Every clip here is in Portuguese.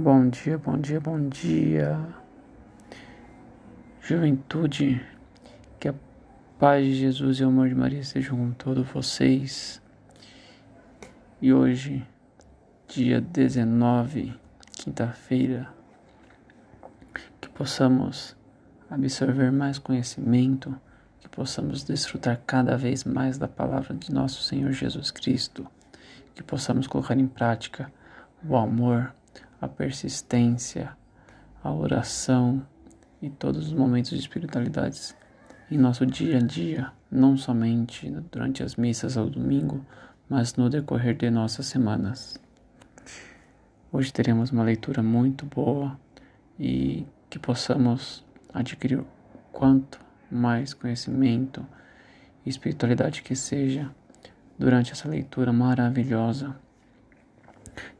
Bom dia, bom dia, bom dia. Juventude, que a paz de Jesus e o amor de Maria estejam com todos vocês. E hoje, dia 19, quinta-feira, que possamos absorver mais conhecimento, que possamos desfrutar cada vez mais da palavra de nosso Senhor Jesus Cristo, que possamos colocar em prática o amor, a persistência, a oração e todos os momentos de espiritualidades em nosso dia a dia, não somente durante as missas ao domingo, mas no decorrer de nossas semanas. Hoje teremos uma leitura muito boa e que possamos adquirir quanto mais conhecimento e espiritualidade que seja durante essa leitura maravilhosa.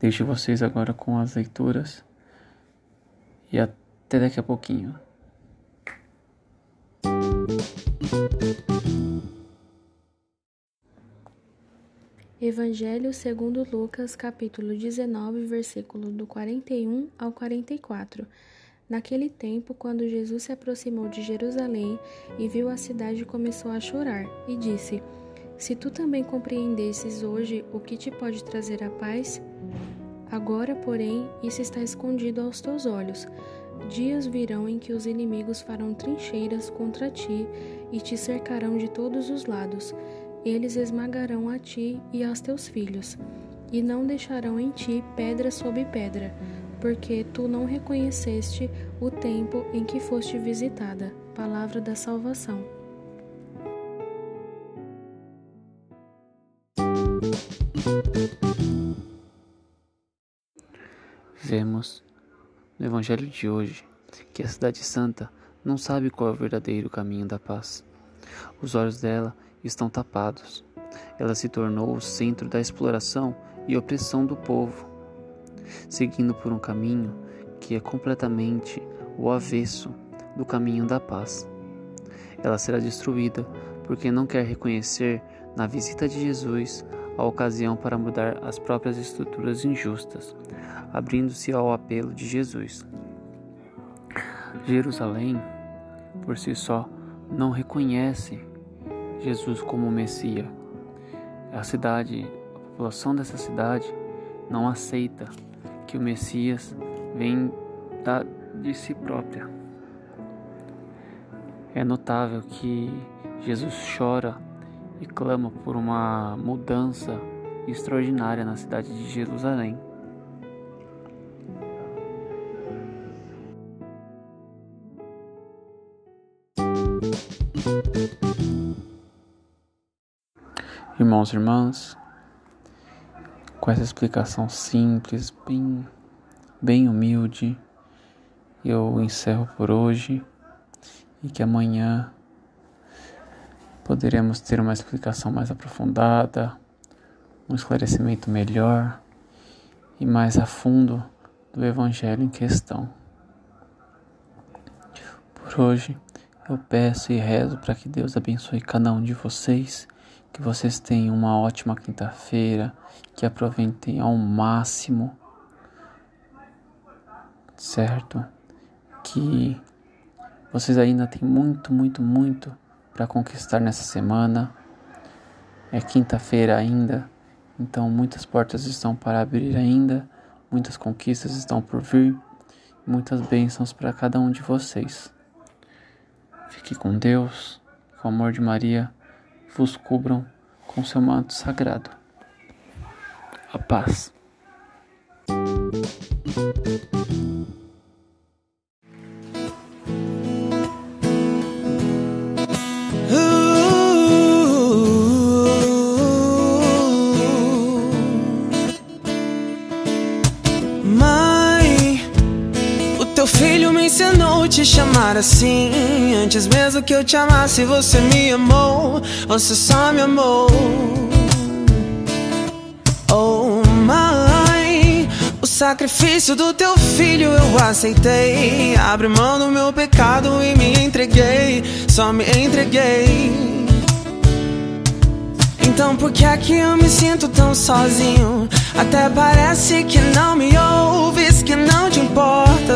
Deixo vocês agora com as leituras e até daqui a pouquinho. Evangelho segundo Lucas, capítulo 19, versículo do 41 ao 44. Naquele tempo, quando Jesus se aproximou de Jerusalém e viu a cidade, começou a chorar e disse: Se tu também compreendesses hoje o que te pode trazer a paz, agora, porém, isso está escondido aos teus olhos. Dias virão em que os inimigos farão trincheiras contra ti e te cercarão de todos os lados. Eles esmagarão a ti e aos teus filhos, e não deixarão em ti pedra sobre pedra porque tu não reconheceste o tempo em que foste visitada. Palavra da salvação. Vemos no Evangelho de hoje que a Cidade Santa não sabe qual é o verdadeiro caminho da paz. Os olhos dela estão tapados. Ela se tornou o centro da exploração e opressão do povo seguindo por um caminho que é completamente o avesso do caminho da paz. Ela será destruída porque não quer reconhecer na visita de Jesus a ocasião para mudar as próprias estruturas injustas, abrindo-se ao apelo de Jesus. Jerusalém, por si só, não reconhece Jesus como Messias. A cidade, a população dessa cidade não aceita que o Messias vem da, de si própria. É notável que Jesus chora e clama por uma mudança extraordinária na cidade de Jerusalém. Irmãos e irmãs, com essa explicação simples, bem, bem humilde, eu encerro por hoje e que amanhã poderemos ter uma explicação mais aprofundada, um esclarecimento melhor e mais a fundo do Evangelho em questão. Por hoje, eu peço e rezo para que Deus abençoe cada um de vocês que vocês tenham uma ótima quinta-feira, que aproveitem ao máximo, certo? Que vocês ainda têm muito, muito, muito para conquistar nessa semana. É quinta-feira ainda, então muitas portas estão para abrir ainda, muitas conquistas estão por vir, muitas bênçãos para cada um de vocês. Fique com Deus, que o amor de Maria vos cubram com seu manto sagrado. A paz. Meu filho me ensinou te chamar assim. Antes mesmo que eu te amasse, você me amou. Você só me amou. Oh, mãe, o sacrifício do teu filho eu aceitei. Abre mão do meu pecado e me entreguei. Só me entreguei. Então por que é que eu me sinto tão sozinho? Até parece que não me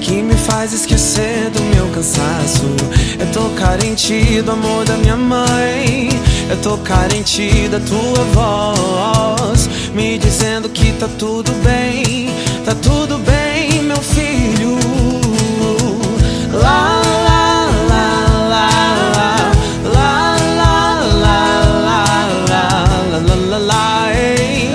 que me faz esquecer do meu cansaço. Eu tô carente do amor da minha mãe. Eu tô carente da tua voz, me dizendo que tá tudo bem, tá tudo bem, meu filho. Lá